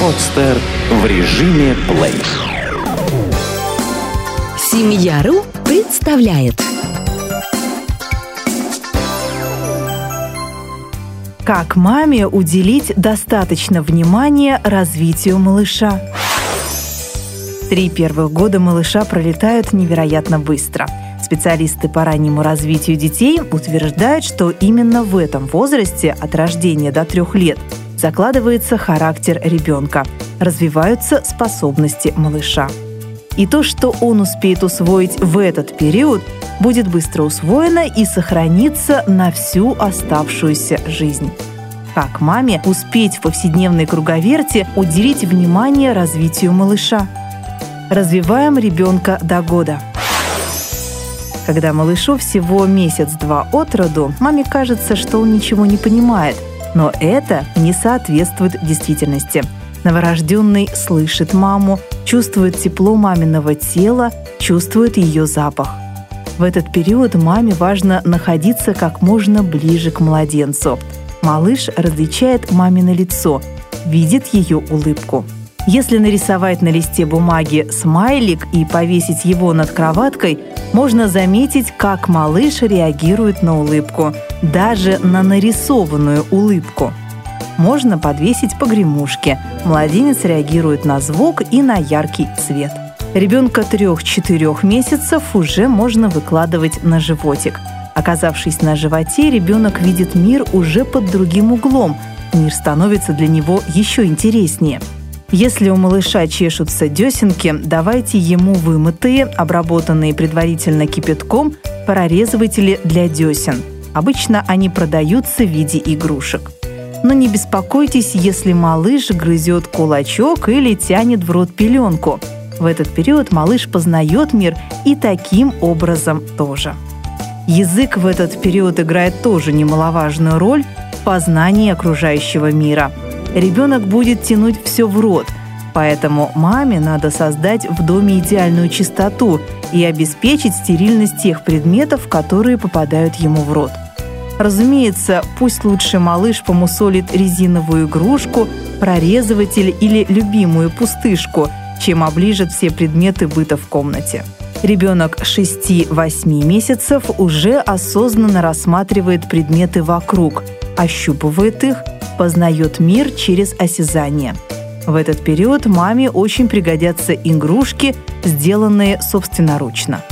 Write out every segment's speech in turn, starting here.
Подстер в режиме плей. Семья.ру представляет Как маме уделить достаточно внимания развитию малыша? Три первых года малыша пролетают невероятно быстро. Специалисты по раннему развитию детей утверждают, что именно в этом возрасте от рождения до трех лет закладывается характер ребенка, развиваются способности малыша. И то, что он успеет усвоить в этот период, будет быстро усвоено и сохранится на всю оставшуюся жизнь. Как маме успеть в повседневной круговерте уделить внимание развитию малыша? Развиваем ребенка до года. Когда малышу всего месяц-два от роду, маме кажется, что он ничего не понимает, но это не соответствует действительности. Новорожденный слышит маму, чувствует тепло маминого тела, чувствует ее запах. В этот период маме важно находиться как можно ближе к младенцу. Малыш различает мамино лицо, видит ее улыбку. Если нарисовать на листе бумаги смайлик и повесить его над кроваткой, можно заметить, как малыш реагирует на улыбку, даже на нарисованную улыбку. Можно подвесить погремушки. Младенец реагирует на звук и на яркий цвет. Ребенка 3-4 месяцев уже можно выкладывать на животик. Оказавшись на животе, ребенок видит мир уже под другим углом. Мир становится для него еще интереснее – если у малыша чешутся десенки, давайте ему вымытые, обработанные предварительно кипятком, прорезыватели для десен. Обычно они продаются в виде игрушек. Но не беспокойтесь, если малыш грызет кулачок или тянет в рот пеленку. В этот период малыш познает мир и таким образом тоже. Язык в этот период играет тоже немаловажную роль в познании окружающего мира – ребенок будет тянуть все в рот. Поэтому маме надо создать в доме идеальную чистоту и обеспечить стерильность тех предметов, которые попадают ему в рот. Разумеется, пусть лучше малыш помусолит резиновую игрушку, прорезыватель или любимую пустышку, чем оближет все предметы быта в комнате. Ребенок 6-8 месяцев уже осознанно рассматривает предметы вокруг, ощупывает их – познает мир через осязание. В этот период маме очень пригодятся игрушки, сделанные собственноручно.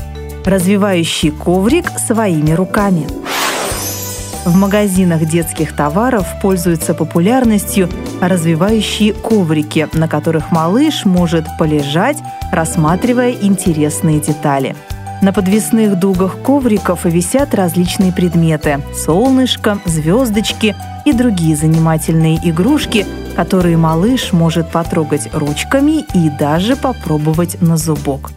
Развивающий коврик своими руками. В магазинах детских товаров пользуются популярностью развивающие коврики, на которых малыш может полежать, рассматривая интересные детали – на подвесных дугах ковриков висят различные предметы – солнышко, звездочки и другие занимательные игрушки, которые малыш может потрогать ручками и даже попробовать на зубок.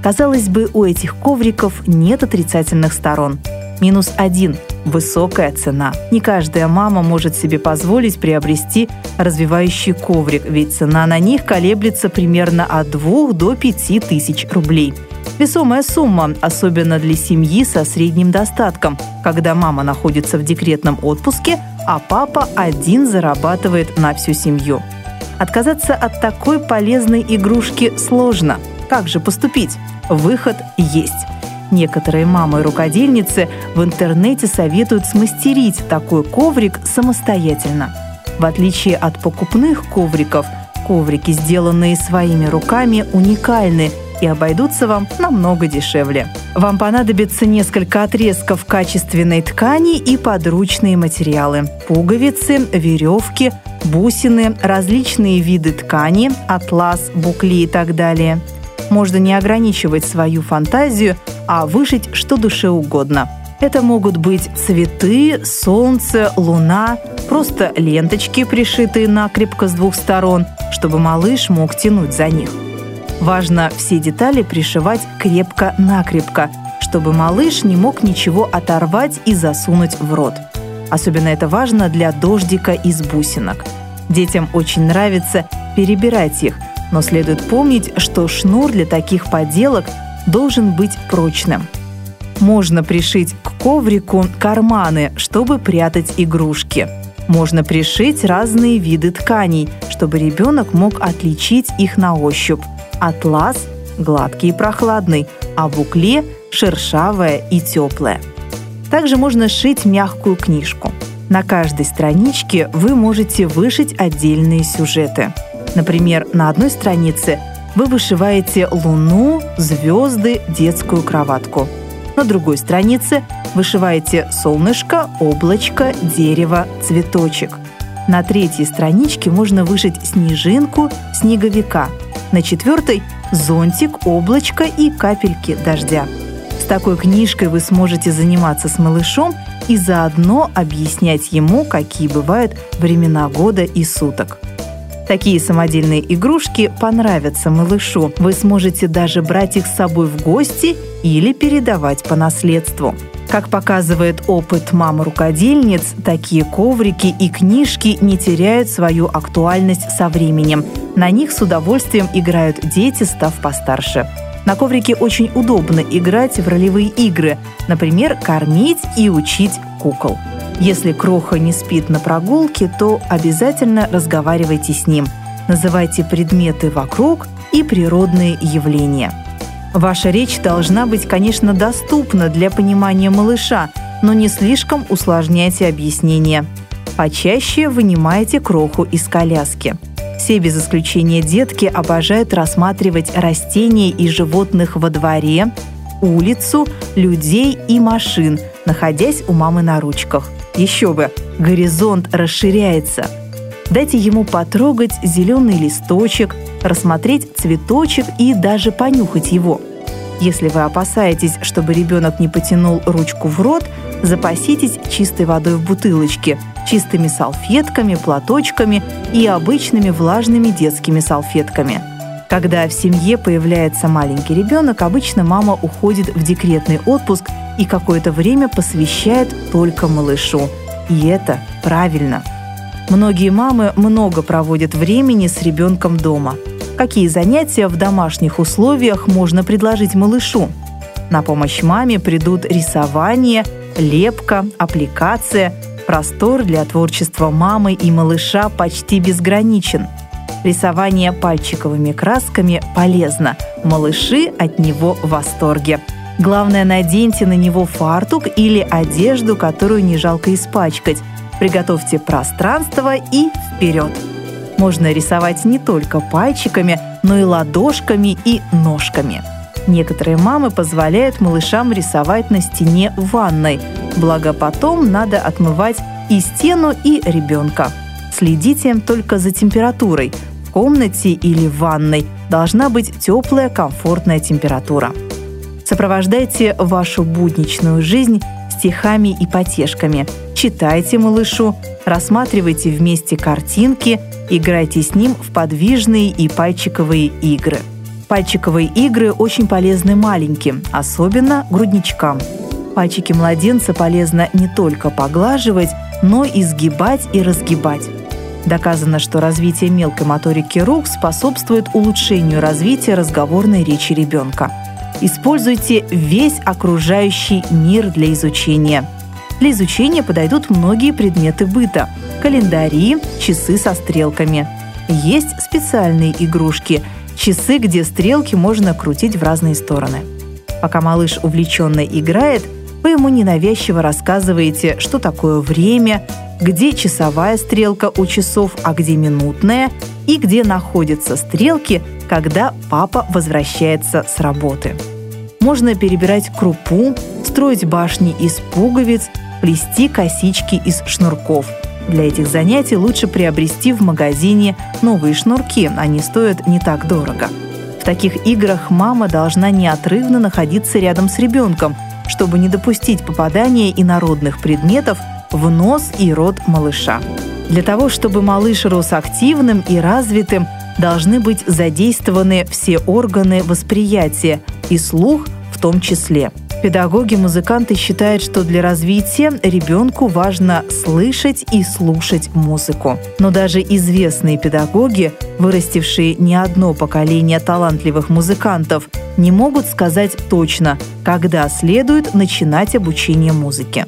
Казалось бы, у этих ковриков нет отрицательных сторон. Минус один – высокая цена. Не каждая мама может себе позволить приобрести развивающий коврик, ведь цена на них колеблется примерно от 2 до 5 тысяч рублей – Весомая сумма, особенно для семьи со средним достатком, когда мама находится в декретном отпуске, а папа один зарабатывает на всю семью. Отказаться от такой полезной игрушки сложно. Как же поступить? Выход есть. Некоторые мамы-рукодельницы в интернете советуют смастерить такой коврик самостоятельно. В отличие от покупных ковриков, коврики, сделанные своими руками, уникальны – и обойдутся вам намного дешевле. Вам понадобится несколько отрезков качественной ткани и подручные материалы. Пуговицы, веревки, бусины, различные виды ткани, атлас, букли и так далее. Можно не ограничивать свою фантазию, а вышить что душе угодно. Это могут быть цветы, солнце, луна, просто ленточки, пришитые накрепко с двух сторон, чтобы малыш мог тянуть за них – Важно все детали пришивать крепко-накрепко, чтобы малыш не мог ничего оторвать и засунуть в рот. Особенно это важно для дождика из бусинок. Детям очень нравится перебирать их, но следует помнить, что шнур для таких поделок должен быть прочным. Можно пришить к коврику карманы, чтобы прятать игрушки. Можно пришить разные виды тканей, чтобы ребенок мог отличить их на ощупь. Атлас – гладкий и прохладный, а букле – шершавое и теплое. Также можно сшить мягкую книжку. На каждой страничке вы можете вышить отдельные сюжеты. Например, на одной странице вы вышиваете луну, звезды, детскую кроватку. На другой странице вышиваете солнышко, облачко, дерево, цветочек. На третьей страничке можно вышить снежинку, снеговика. На четвертой – зонтик, облачко и капельки дождя. С такой книжкой вы сможете заниматься с малышом и заодно объяснять ему, какие бывают времена года и суток. Такие самодельные игрушки понравятся малышу. Вы сможете даже брать их с собой в гости или передавать по наследству. Как показывает опыт мам-рукодельниц, такие коврики и книжки не теряют свою актуальность со временем. На них с удовольствием играют дети, став постарше. На коврике очень удобно играть в ролевые игры, например, кормить и учить кукол. Если Кроха не спит на прогулке, то обязательно разговаривайте с ним. Называйте предметы вокруг и природные явления. Ваша речь должна быть, конечно, доступна для понимания малыша, но не слишком усложняйте объяснение. Почаще вынимайте кроху из коляски. Все без исключения детки обожают рассматривать растения и животных во дворе, улицу, людей и машин, находясь у мамы на ручках. Еще бы, горизонт расширяется. Дайте ему потрогать зеленый листочек, рассмотреть цветочек и даже понюхать его. Если вы опасаетесь, чтобы ребенок не потянул ручку в рот, запаситесь чистой водой в бутылочке, чистыми салфетками, платочками и обычными влажными детскими салфетками. Когда в семье появляется маленький ребенок, обычно мама уходит в декретный отпуск и какое-то время посвящает только малышу. И это правильно. Многие мамы много проводят времени с ребенком дома. Какие занятия в домашних условиях можно предложить малышу? На помощь маме придут рисование, лепка, аппликация. Простор для творчества мамы и малыша почти безграничен. Рисование пальчиковыми красками полезно. Малыши от него в восторге. Главное, наденьте на него фартук или одежду, которую не жалко испачкать. Приготовьте пространство и вперед! Можно рисовать не только пальчиками, но и ладошками и ножками. Некоторые мамы позволяют малышам рисовать на стене в ванной, благо потом надо отмывать и стену, и ребенка. Следите только за температурой. В комнате или в ванной должна быть теплая, комфортная температура. Сопровождайте вашу будничную жизнь стихами и потешками. Читайте малышу, рассматривайте вместе картинки, играйте с ним в подвижные и пальчиковые игры. Пальчиковые игры очень полезны маленьким, особенно грудничкам. Пальчики младенца полезно не только поглаживать, но и сгибать и разгибать. Доказано, что развитие мелкой моторики рук способствует улучшению развития разговорной речи ребенка. Используйте весь окружающий мир для изучения. Для изучения подойдут многие предметы быта – календари, часы со стрелками. Есть специальные игрушки – часы, где стрелки можно крутить в разные стороны. Пока малыш увлеченно играет, вы ему ненавязчиво рассказываете, что такое время, где часовая стрелка у часов, а где минутная, и где находятся стрелки, когда папа возвращается с работы. Можно перебирать крупу, строить башни из пуговиц, плести косички из шнурков. Для этих занятий лучше приобрести в магазине новые шнурки, они стоят не так дорого. В таких играх мама должна неотрывно находиться рядом с ребенком, чтобы не допустить попадания инородных предметов в нос и рот малыша. Для того, чтобы малыш рос активным и развитым, должны быть задействованы все органы восприятия и слух в том числе. Педагоги-музыканты считают, что для развития ребенку важно слышать и слушать музыку. Но даже известные педагоги, вырастившие не одно поколение талантливых музыкантов, не могут сказать точно, когда следует начинать обучение музыке.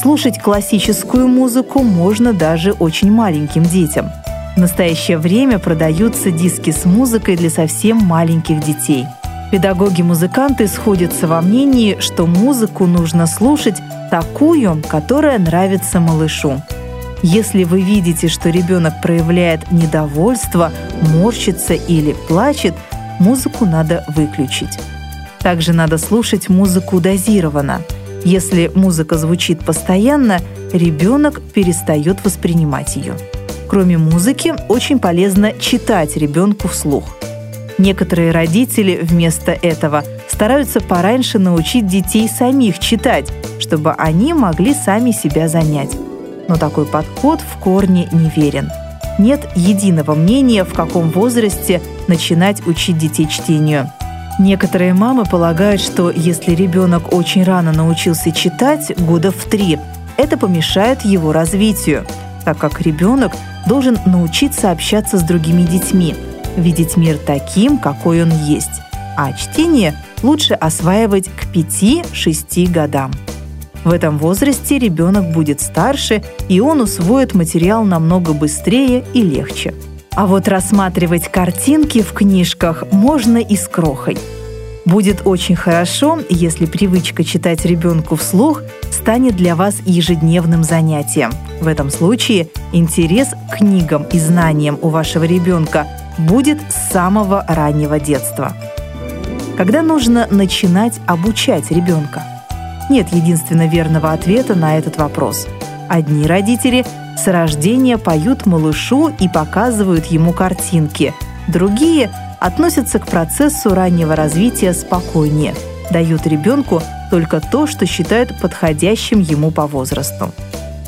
Слушать классическую музыку можно даже очень маленьким детям. В настоящее время продаются диски с музыкой для совсем маленьких детей. Педагоги-музыканты сходятся во мнении, что музыку нужно слушать такую, которая нравится малышу. Если вы видите, что ребенок проявляет недовольство, морщится или плачет, музыку надо выключить. Также надо слушать музыку дозированно. Если музыка звучит постоянно, ребенок перестает воспринимать ее. Кроме музыки, очень полезно читать ребенку вслух. Некоторые родители вместо этого стараются пораньше научить детей самих читать, чтобы они могли сами себя занять. Но такой подход в корне неверен. Нет единого мнения, в каком возрасте начинать учить детей чтению. Некоторые мамы полагают, что если ребенок очень рано научился читать, года в три, это помешает его развитию, так как ребенок должен научиться общаться с другими детьми, видеть мир таким, какой он есть, а чтение лучше осваивать к 5-6 годам. В этом возрасте ребенок будет старше, и он усвоит материал намного быстрее и легче. А вот рассматривать картинки в книжках можно и с крохой. Будет очень хорошо, если привычка читать ребенку вслух станет для вас ежедневным занятием. В этом случае интерес к книгам и знаниям у вашего ребенка будет с самого раннего детства. Когда нужно начинать обучать ребенка – нет единственно верного ответа на этот вопрос. Одни родители с рождения поют малышу и показывают ему картинки. Другие относятся к процессу раннего развития спокойнее, дают ребенку только то, что считают подходящим ему по возрасту.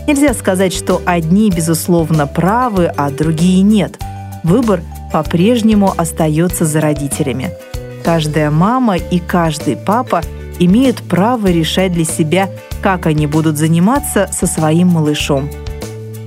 Нельзя сказать, что одни, безусловно, правы, а другие нет. Выбор по-прежнему остается за родителями. Каждая мама и каждый папа – имеют право решать для себя, как они будут заниматься со своим малышом.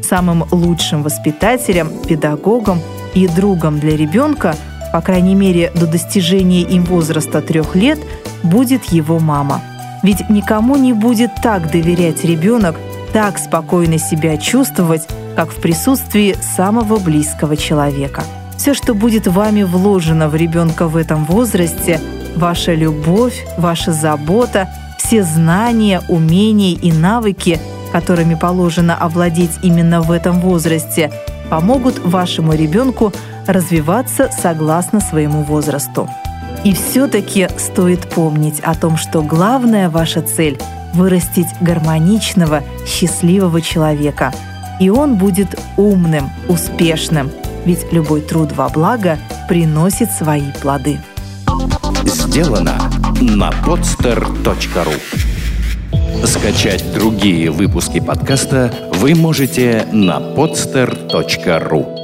Самым лучшим воспитателем, педагогом и другом для ребенка, по крайней мере до достижения им возраста трех лет, будет его мама. Ведь никому не будет так доверять ребенок, так спокойно себя чувствовать, как в присутствии самого близкого человека. Все, что будет вами вложено в ребенка в этом возрасте, Ваша любовь, ваша забота, все знания, умения и навыки, которыми положено овладеть именно в этом возрасте, помогут вашему ребенку развиваться согласно своему возрасту. И все-таки стоит помнить о том, что главная ваша цель – вырастить гармоничного, счастливого человека. И он будет умным, успешным, ведь любой труд во благо приносит свои плоды. Сделано на podster.ru Скачать другие выпуски подкаста вы можете на podster.ru